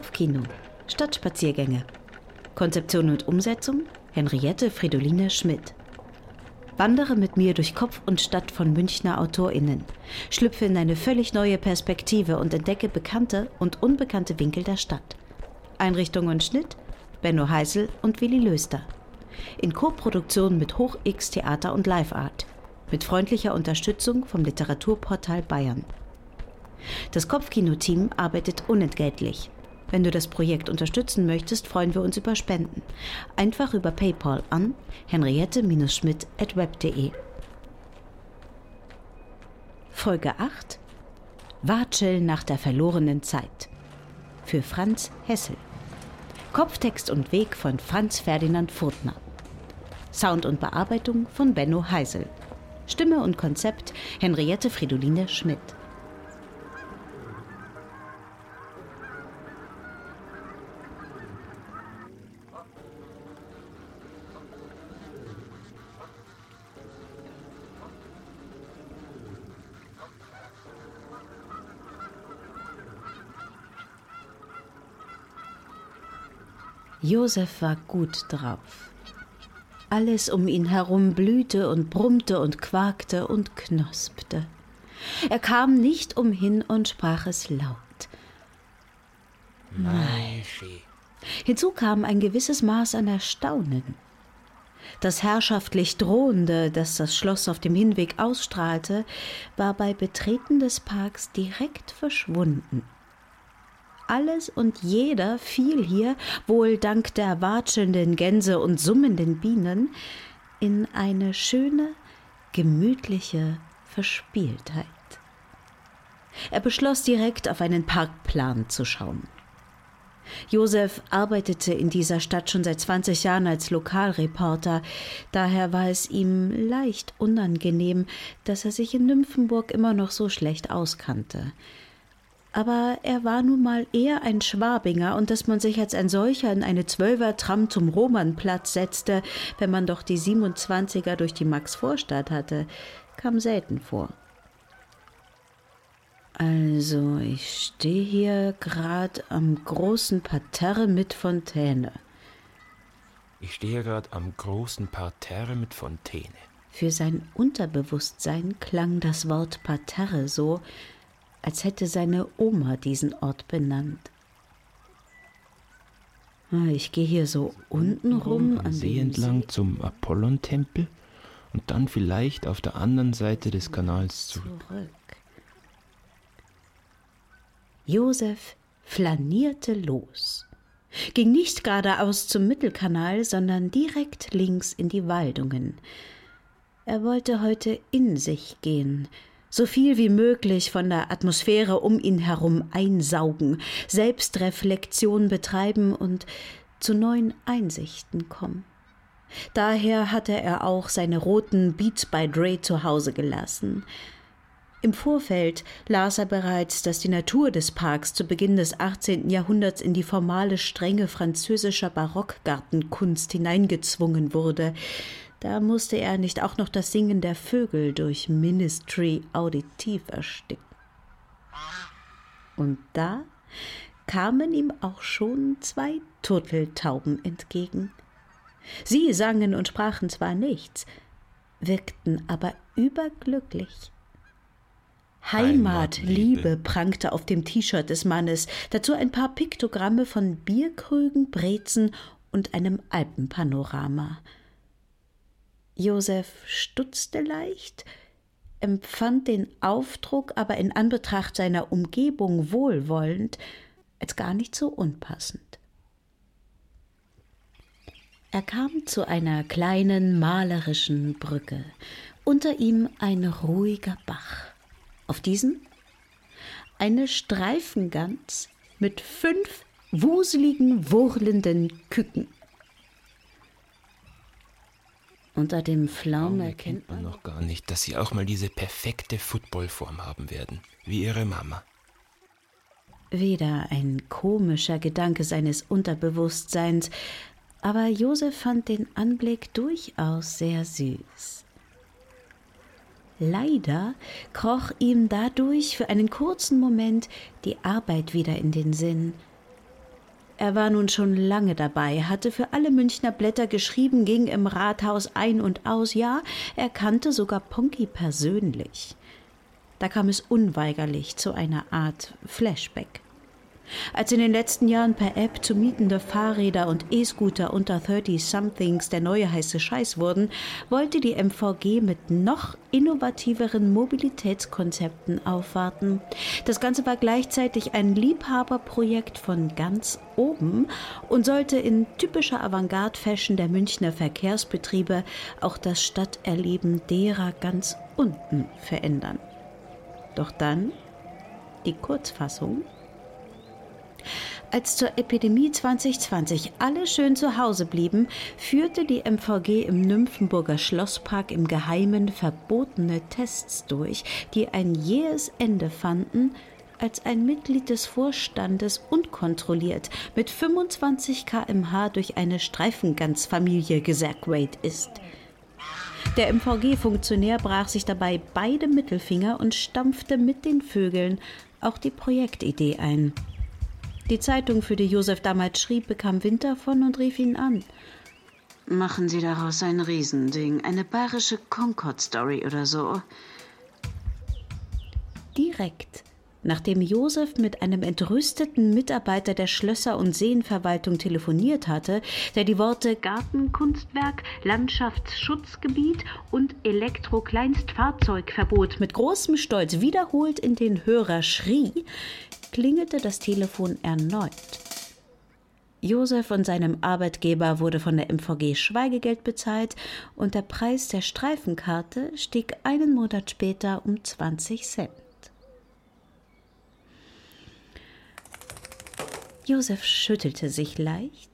Kopfkino, Stadtspaziergänge. Konzeption und Umsetzung Henriette Fridoline Schmidt. Wandere mit mir durch Kopf und Stadt von Münchner AutorInnen. Schlüpfe in eine völlig neue Perspektive und entdecke bekannte und unbekannte Winkel der Stadt. Einrichtung und Schnitt Benno Heisel und Willi Löster. In Koproduktion mit Hoch X Theater und Live Art. Mit freundlicher Unterstützung vom Literaturportal Bayern. Das Kopfkino-Team arbeitet unentgeltlich. Wenn du das Projekt unterstützen möchtest, freuen wir uns über Spenden. Einfach über PayPal an henriette-schmidt.web.de. Folge 8 Watschel nach der verlorenen Zeit. Für Franz Hessel. Kopftext und Weg von Franz Ferdinand Furtner. Sound und Bearbeitung von Benno Heisel. Stimme und Konzept Henriette Fridoline Schmidt. Josef war gut drauf. Alles um ihn herum blühte und brummte und quakte und knospte. Er kam nicht umhin und sprach es laut. Nein. Hinzu kam ein gewisses Maß an Erstaunen. Das herrschaftlich Drohende, das das Schloss auf dem Hinweg ausstrahlte, war bei Betreten des Parks direkt verschwunden alles und jeder fiel hier, wohl dank der watschelnden Gänse und summenden Bienen, in eine schöne, gemütliche Verspieltheit. Er beschloss direkt auf einen Parkplan zu schauen. Josef arbeitete in dieser Stadt schon seit 20 Jahren als Lokalreporter, daher war es ihm leicht unangenehm, dass er sich in Nymphenburg immer noch so schlecht auskannte aber er war nun mal eher ein Schwabinger und dass man sich als ein solcher in eine Zwölfer-Tram zum Romanplatz setzte, wenn man doch die 27er durch die Maxvorstadt hatte, kam selten vor. Also, ich stehe hier gerade am großen Parterre mit Fontäne. Ich stehe gerade am großen Parterre mit Fontäne. Für sein Unterbewusstsein klang das Wort Parterre so, als hätte seine Oma diesen Ort benannt. Ah, ich gehe hier so unten rum an See entlang zum Apollon-Tempel und dann vielleicht auf der anderen Seite des Kanals zurück. zurück. Josef flanierte los, ging nicht geradeaus zum Mittelkanal, sondern direkt links in die Waldungen. Er wollte heute in sich gehen, so viel wie möglich von der Atmosphäre um ihn herum einsaugen, Selbstreflexion betreiben und zu neuen Einsichten kommen. Daher hatte er auch seine roten Beats by Dre zu Hause gelassen. Im Vorfeld las er bereits, dass die Natur des Parks zu Beginn des 18. Jahrhunderts in die formale Strenge französischer Barockgartenkunst hineingezwungen wurde, da musste er nicht auch noch das Singen der Vögel durch Ministry auditiv ersticken. Und da kamen ihm auch schon zwei Turteltauben entgegen. Sie sangen und sprachen zwar nichts, wirkten aber überglücklich. Heimatliebe prangte auf dem T-Shirt des Mannes, dazu ein paar Piktogramme von Bierkrügen, Brezen und einem Alpenpanorama. Josef stutzte leicht, empfand den Aufdruck aber in Anbetracht seiner Umgebung wohlwollend als gar nicht so unpassend. Er kam zu einer kleinen malerischen Brücke, unter ihm ein ruhiger Bach. Auf diesem eine Streifengans mit fünf wuseligen, wurlenden Küken. Unter dem Flaum erkennt man noch gar nicht, dass sie auch mal diese perfekte Footballform haben werden, wie ihre Mama. Wieder ein komischer Gedanke seines Unterbewusstseins, aber Josef fand den Anblick durchaus sehr süß. Leider kroch ihm dadurch für einen kurzen Moment die Arbeit wieder in den Sinn. Er war nun schon lange dabei, hatte für alle Münchner Blätter geschrieben, ging im Rathaus ein und aus, ja, er kannte sogar Ponky persönlich. Da kam es unweigerlich zu einer Art Flashback. Als in den letzten Jahren per App zu mietende Fahrräder und E-Scooter unter 30-somethings der neue heiße Scheiß wurden, wollte die MVG mit noch innovativeren Mobilitätskonzepten aufwarten. Das Ganze war gleichzeitig ein Liebhaberprojekt von ganz oben und sollte in typischer Avantgarde-Fashion der Münchner Verkehrsbetriebe auch das Stadterleben derer ganz unten verändern. Doch dann die Kurzfassung als zur Epidemie 2020 alle schön zu Hause blieben, führte die MVG im Nymphenburger Schlosspark im Geheimen verbotene Tests durch, die ein jähes Ende fanden, als ein Mitglied des Vorstandes unkontrolliert mit 25 km/h durch eine Streifengansfamilie gesegwayt ist. Der MVG-Funktionär brach sich dabei beide Mittelfinger und stampfte mit den Vögeln auch die Projektidee ein. Die Zeitung, für die Josef damals schrieb, bekam Wind davon und rief ihn an. Machen Sie daraus ein Riesending, eine bayerische Concord-Story oder so. Direkt Nachdem Josef mit einem entrüsteten Mitarbeiter der Schlösser- und Seenverwaltung telefoniert hatte, der die Worte Gartenkunstwerk, Landschaftsschutzgebiet und Elektrokleinstfahrzeugverbot mit großem Stolz wiederholt in den Hörer schrie, klingelte das Telefon erneut. Josef und seinem Arbeitgeber wurde von der MVG Schweigegeld bezahlt und der Preis der Streifenkarte stieg einen Monat später um 20 Cent. Josef schüttelte sich leicht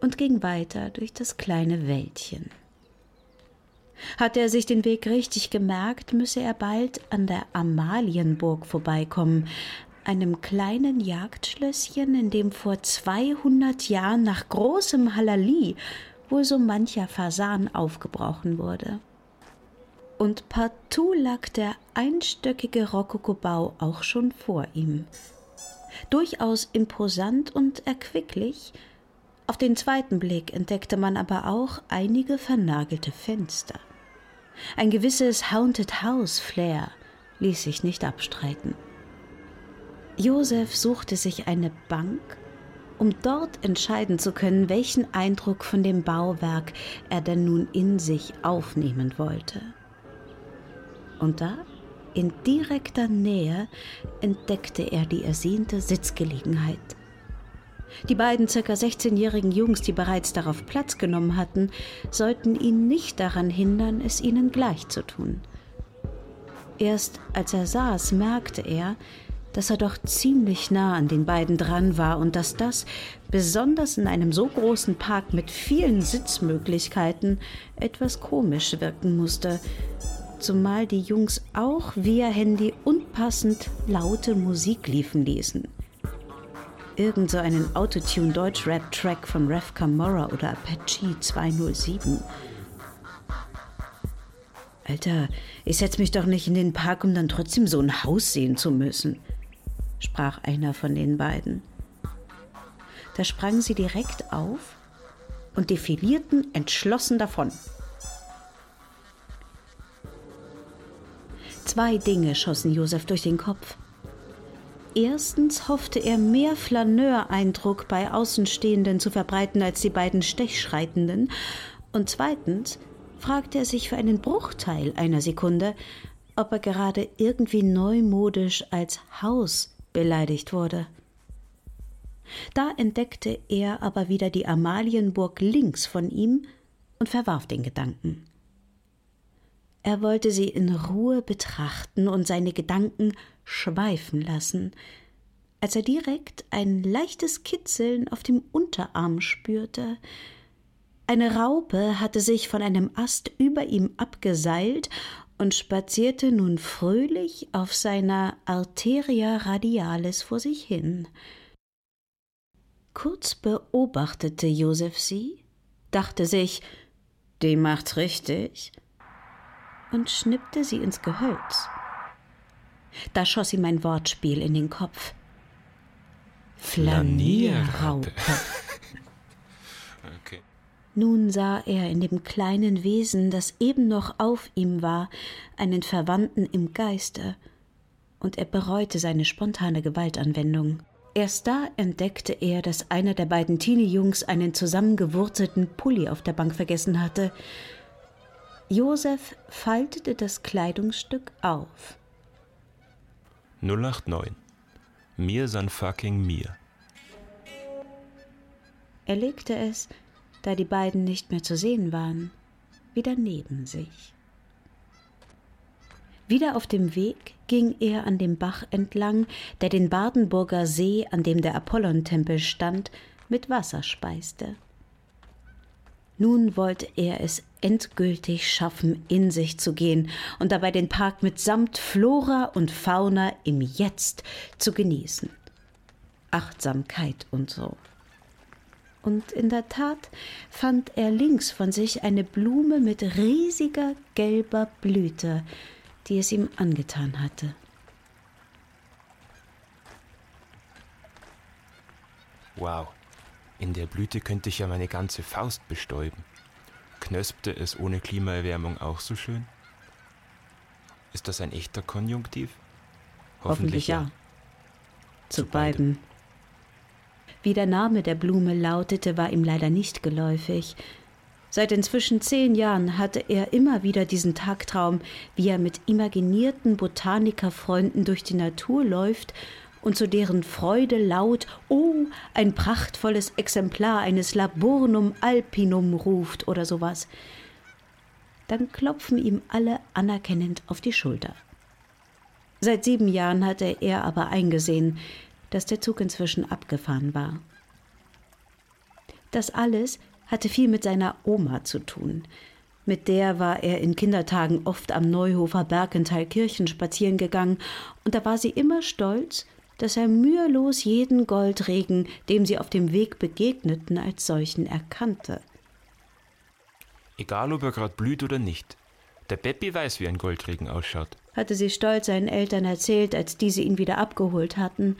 und ging weiter durch das kleine Wäldchen. Hatte er sich den Weg richtig gemerkt, müsse er bald an der Amalienburg vorbeikommen, einem kleinen Jagdschlösschen, in dem vor 200 Jahren nach großem Halali wohl so mancher Fasan aufgebrochen wurde. Und partout lag der einstöckige Rokokobau auch schon vor ihm. Durchaus imposant und erquicklich, auf den zweiten Blick entdeckte man aber auch einige vernagelte Fenster. Ein gewisses Haunted House Flair ließ sich nicht abstreiten. Josef suchte sich eine Bank, um dort entscheiden zu können, welchen Eindruck von dem Bauwerk er denn nun in sich aufnehmen wollte. Und da, in direkter Nähe, entdeckte er die ersehnte Sitzgelegenheit. Die beiden circa 16-jährigen Jungs, die bereits darauf Platz genommen hatten, sollten ihn nicht daran hindern, es ihnen gleich zu tun. Erst als er saß, merkte er, dass er doch ziemlich nah an den beiden dran war und dass das, besonders in einem so großen Park mit vielen Sitzmöglichkeiten, etwas komisch wirken musste, zumal die Jungs auch via Handy unpassend laute Musik liefen ließen irgend so einen Autotune-Deutsch-Rap-Track von Rev Camorra oder Apache 207. Alter, ich setz mich doch nicht in den Park, um dann trotzdem so ein Haus sehen zu müssen, sprach einer von den beiden. Da sprangen sie direkt auf und defilierten entschlossen davon. Zwei Dinge schossen Josef durch den Kopf. Erstens hoffte er mehr Flaneur-Eindruck bei Außenstehenden zu verbreiten als die beiden Stechschreitenden. Und zweitens fragte er sich für einen Bruchteil einer Sekunde, ob er gerade irgendwie neumodisch als Haus beleidigt wurde. Da entdeckte er aber wieder die Amalienburg links von ihm und verwarf den Gedanken. Er wollte sie in Ruhe betrachten und seine Gedanken schweifen lassen, als er direkt ein leichtes Kitzeln auf dem Unterarm spürte. Eine Raupe hatte sich von einem Ast über ihm abgeseilt und spazierte nun fröhlich auf seiner Arteria radialis vor sich hin. Kurz beobachtete Josef sie, dachte sich, die macht's richtig, und schnippte sie ins Gehölz. Da schoss ihm ein Wortspiel in den Kopf. Flanierraupe. okay. Nun sah er in dem kleinen Wesen, das eben noch auf ihm war, einen Verwandten im Geiste, und er bereute seine spontane Gewaltanwendung. Erst da entdeckte er, dass einer der beiden Teenie-Jungs einen zusammengewurzelten Pulli auf der Bank vergessen hatte. Josef faltete das Kleidungsstück auf. 089. Mir san fucking mir. Er legte es, da die beiden nicht mehr zu sehen waren, wieder neben sich. Wieder auf dem Weg ging er an dem Bach entlang, der den Badenburger See, an dem der Apollontempel stand, mit Wasser speiste. Nun wollte er es endgültig schaffen, in sich zu gehen und dabei den Park mitsamt Flora und Fauna im Jetzt zu genießen. Achtsamkeit und so. Und in der Tat fand er links von sich eine Blume mit riesiger gelber Blüte, die es ihm angetan hatte. Wow, in der Blüte könnte ich ja meine ganze Faust bestäuben. Knöspte es ohne Klimaerwärmung auch so schön? Ist das ein echter Konjunktiv? Hoffentlich, Hoffentlich ja. ja. Zu, Zu beiden. Wie der Name der Blume lautete, war ihm leider nicht geläufig. Seit inzwischen zehn Jahren hatte er immer wieder diesen Tagtraum, wie er mit imaginierten Botanikerfreunden durch die Natur läuft und zu deren Freude laut Oh, ein prachtvolles Exemplar eines Laburnum alpinum ruft oder sowas. Dann klopfen ihm alle anerkennend auf die Schulter. Seit sieben Jahren hatte er aber eingesehen, dass der Zug inzwischen abgefahren war. Das alles hatte viel mit seiner Oma zu tun. Mit der war er in Kindertagen oft am Neuhofer Bergentheil-Kirchen spazieren gegangen, und da war sie immer stolz, dass er mühelos jeden Goldregen, dem sie auf dem Weg begegneten, als solchen erkannte. Egal, ob er gerade blüht oder nicht. Der Beppi weiß, wie ein Goldregen ausschaut, hatte sie stolz seinen Eltern erzählt, als diese ihn wieder abgeholt hatten.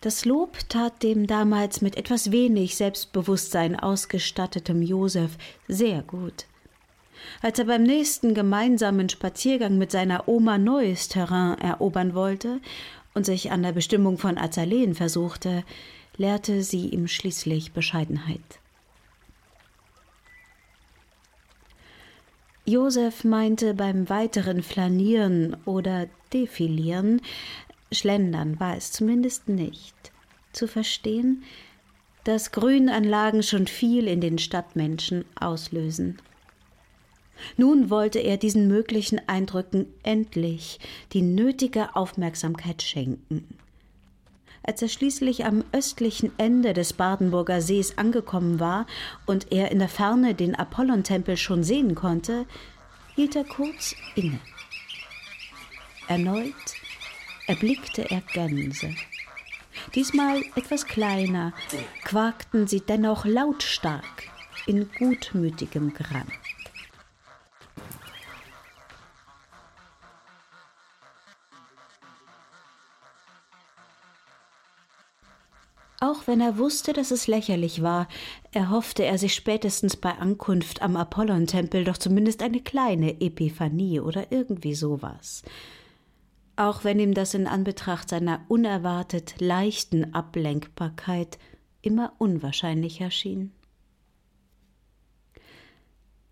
Das Lob tat dem damals mit etwas wenig Selbstbewusstsein ausgestattetem Josef sehr gut. Als er beim nächsten gemeinsamen Spaziergang mit seiner Oma neues Terrain erobern wollte und sich an der Bestimmung von Azaleen versuchte, lehrte sie ihm schließlich Bescheidenheit. Josef meinte beim weiteren Flanieren oder Defilieren, Schlendern war es zumindest nicht, zu verstehen, dass Grünanlagen schon viel in den Stadtmenschen auslösen. Nun wollte er diesen möglichen Eindrücken endlich die nötige Aufmerksamkeit schenken. Als er schließlich am östlichen Ende des Badenburger Sees angekommen war und er in der Ferne den Apollontempel schon sehen konnte, hielt er kurz inne. Erneut erblickte er Gänse. Diesmal etwas kleiner, quakten sie dennoch lautstark in gutmütigem Grant. Auch wenn er wusste, dass es lächerlich war, erhoffte er sich spätestens bei Ankunft am Apollontempel doch zumindest eine kleine Epiphanie oder irgendwie sowas auch wenn ihm das in Anbetracht seiner unerwartet leichten Ablenkbarkeit immer unwahrscheinlicher schien.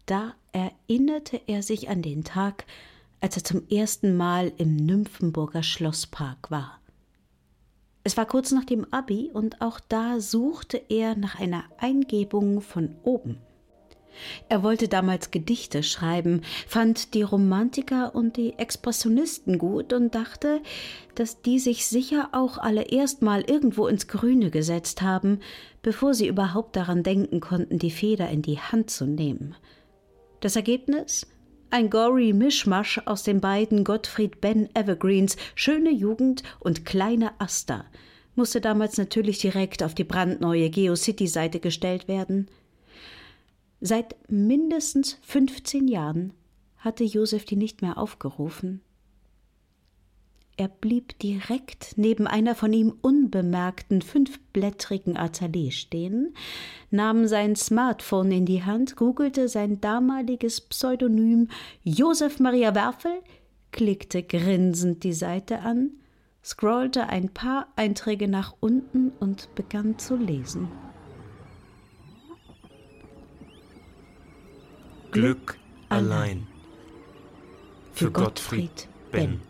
Da erinnerte er sich an den Tag, als er zum ersten Mal im Nymphenburger Schlosspark war. Es war kurz nach dem Abi und auch da suchte er nach einer Eingebung von oben. Er wollte damals Gedichte schreiben, fand die Romantiker und die Expressionisten gut und dachte, dass die sich sicher auch alle erstmal irgendwo ins Grüne gesetzt haben, bevor sie überhaupt daran denken konnten, die Feder in die Hand zu nehmen. Das Ergebnis? Ein gory Mischmasch aus den beiden Gottfried Ben Evergreens Schöne Jugend und Kleine Aster musste damals natürlich direkt auf die brandneue GeoCity-Seite gestellt werden – Seit mindestens 15 Jahren hatte Josef die nicht mehr aufgerufen. Er blieb direkt neben einer von ihm unbemerkten fünfblättrigen Atelier stehen, nahm sein Smartphone in die Hand, googelte sein damaliges Pseudonym Josef Maria Werfel, klickte grinsend die Seite an, scrollte ein paar Einträge nach unten und begann zu lesen. Glück allein. Für Gottfried Ben.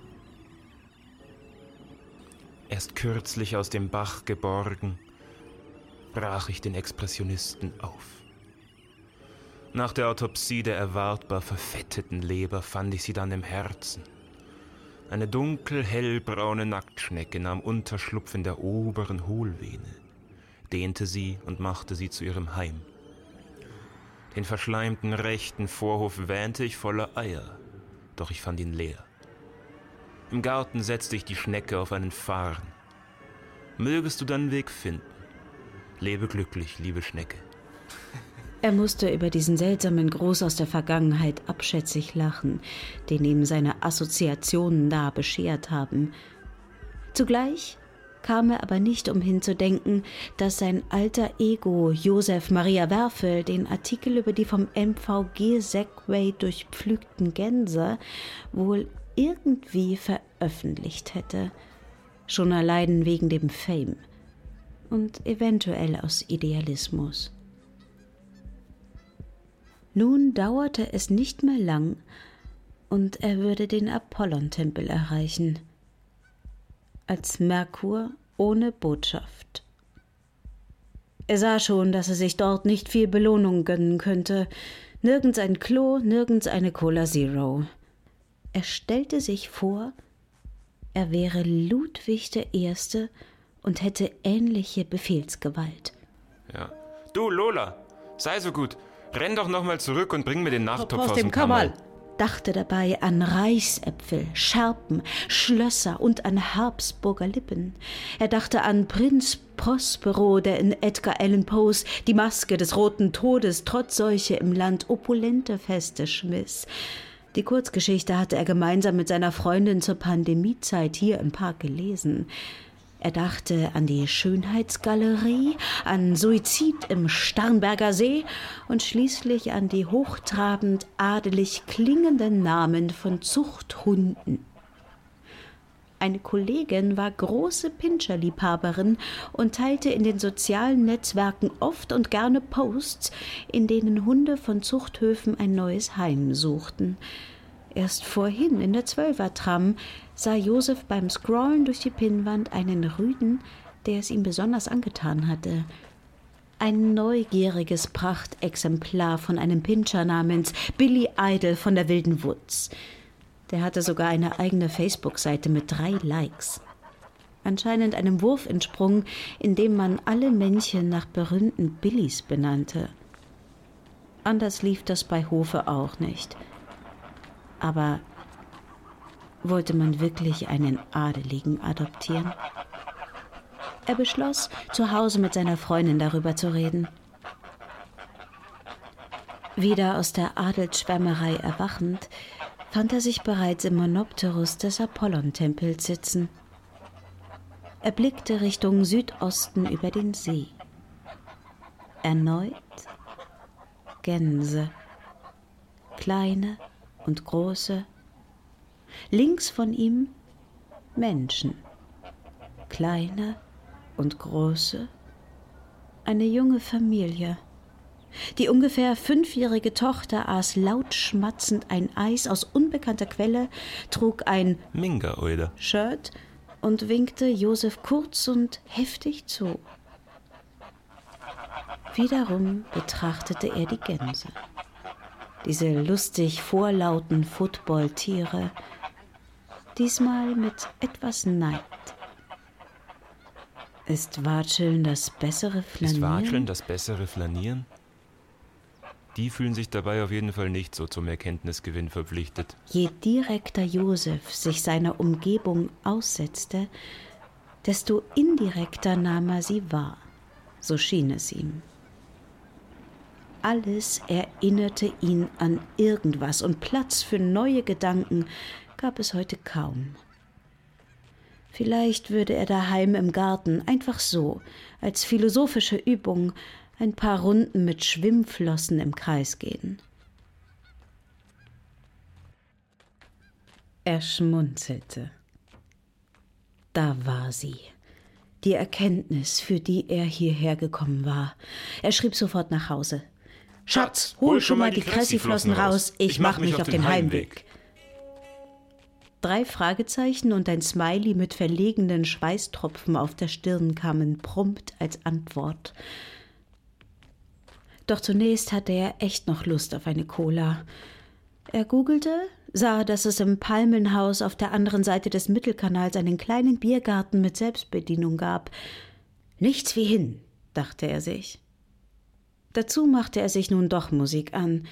Erst kürzlich aus dem Bach geborgen, brach ich den Expressionisten auf. Nach der Autopsie der erwartbar verfetteten Leber fand ich sie dann im Herzen. Eine dunkel hellbraune Nacktschnecke nahm Unterschlupf in der oberen Hohlvene, dehnte sie und machte sie zu ihrem Heim. Den verschleimten rechten Vorhof wähnte ich voller Eier, doch ich fand ihn leer. Im Garten setzte ich die Schnecke auf einen Farn. Mögest du deinen Weg finden. Lebe glücklich, liebe Schnecke. Er musste über diesen seltsamen Gruß aus der Vergangenheit abschätzig lachen, den ihm seine Assoziationen da beschert haben. Zugleich kam er aber nicht umhin zu denken, dass sein alter Ego Josef Maria Werfel den Artikel über die vom MVG Segway durchpflügten Gänse wohl irgendwie veröffentlicht hätte, schon allein wegen dem Fame und eventuell aus Idealismus. Nun dauerte es nicht mehr lang, und er würde den Apollon-Tempel erreichen – als Merkur ohne Botschaft. Er sah schon, dass er sich dort nicht viel Belohnung gönnen könnte. Nirgends ein Klo, nirgends eine Cola Zero. Er stellte sich vor, er wäre Ludwig der Erste und hätte ähnliche Befehlsgewalt. Ja. Du, Lola, sei so gut. Renn doch nochmal zurück und bring mir den Nachttopf aus dem Kamal dachte dabei an Reichsäpfel, Scherpen, Schlösser und an Habsburger Lippen. Er dachte an Prinz Prospero, der in Edgar Allan Poes die Maske des Roten Todes trotz solche im Land opulente Feste schmiss. Die Kurzgeschichte hatte er gemeinsam mit seiner Freundin zur Pandemiezeit hier im Park gelesen. Er dachte an die Schönheitsgalerie, an Suizid im Starnberger See und schließlich an die hochtrabend adelig klingenden Namen von Zuchthunden. Eine Kollegin war große Pinscherliebhaberin und teilte in den sozialen Netzwerken oft und gerne Posts, in denen Hunde von Zuchthöfen ein neues Heim suchten. Erst vorhin in der Zwölfertram sah Josef beim Scrollen durch die Pinnwand einen Rüden, der es ihm besonders angetan hatte. Ein neugieriges Prachtexemplar von einem Pinscher namens Billy Idol von der Wilden Woods. Der hatte sogar eine eigene Facebook-Seite mit drei Likes. Anscheinend einem Wurf entsprungen, in dem man alle Männchen nach berühmten Billys benannte. Anders lief das bei Hofe auch nicht – aber wollte man wirklich einen Adeligen adoptieren? Er beschloss, zu Hause mit seiner Freundin darüber zu reden. Wieder aus der Adelsschwärmerei erwachend, fand er sich bereits im Monopterus des Apollon-Tempels sitzen. Er blickte Richtung Südosten über den See. Erneut Gänse, kleine, und große, links von ihm Menschen, kleine und große, eine junge Familie. Die ungefähr fünfjährige Tochter aß laut schmatzend ein Eis aus unbekannter Quelle, trug ein Minga-Shirt und winkte Josef kurz und heftig zu. Wiederum betrachtete er die Gänse diese lustig vorlauten Footballtiere, diesmal mit etwas Neid. Ist Watscheln das bessere Flanieren? Ist Watscheln das bessere Flanieren? Die fühlen sich dabei auf jeden Fall nicht so zum Erkenntnisgewinn verpflichtet. Je direkter Josef sich seiner Umgebung aussetzte, desto indirekter nahm er sie wahr. So schien es ihm. Alles erinnerte ihn an irgendwas und Platz für neue Gedanken gab es heute kaum. Vielleicht würde er daheim im Garten einfach so, als philosophische Übung, ein paar Runden mit Schwimmflossen im Kreis gehen. Er schmunzelte. Da war sie. Die Erkenntnis, für die er hierher gekommen war. Er schrieb sofort nach Hause. Schatz, hol schon mal die Cressiflossen raus, ich mach mich auf den Heimweg. Drei Fragezeichen und ein Smiley mit verlegenen Schweißtropfen auf der Stirn kamen prompt als Antwort. Doch zunächst hatte er echt noch Lust auf eine Cola. Er googelte, sah, dass es im Palmenhaus auf der anderen Seite des Mittelkanals einen kleinen Biergarten mit Selbstbedienung gab. Nichts wie hin, dachte er sich. Dazu machte er sich nun doch Musik an.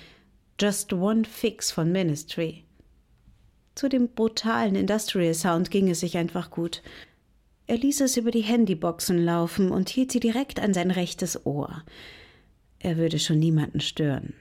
Just One Fix von Ministry. Zu dem brutalen Industrial Sound ging es sich einfach gut. Er ließ es über die Handyboxen laufen und hielt sie direkt an sein rechtes Ohr. Er würde schon niemanden stören.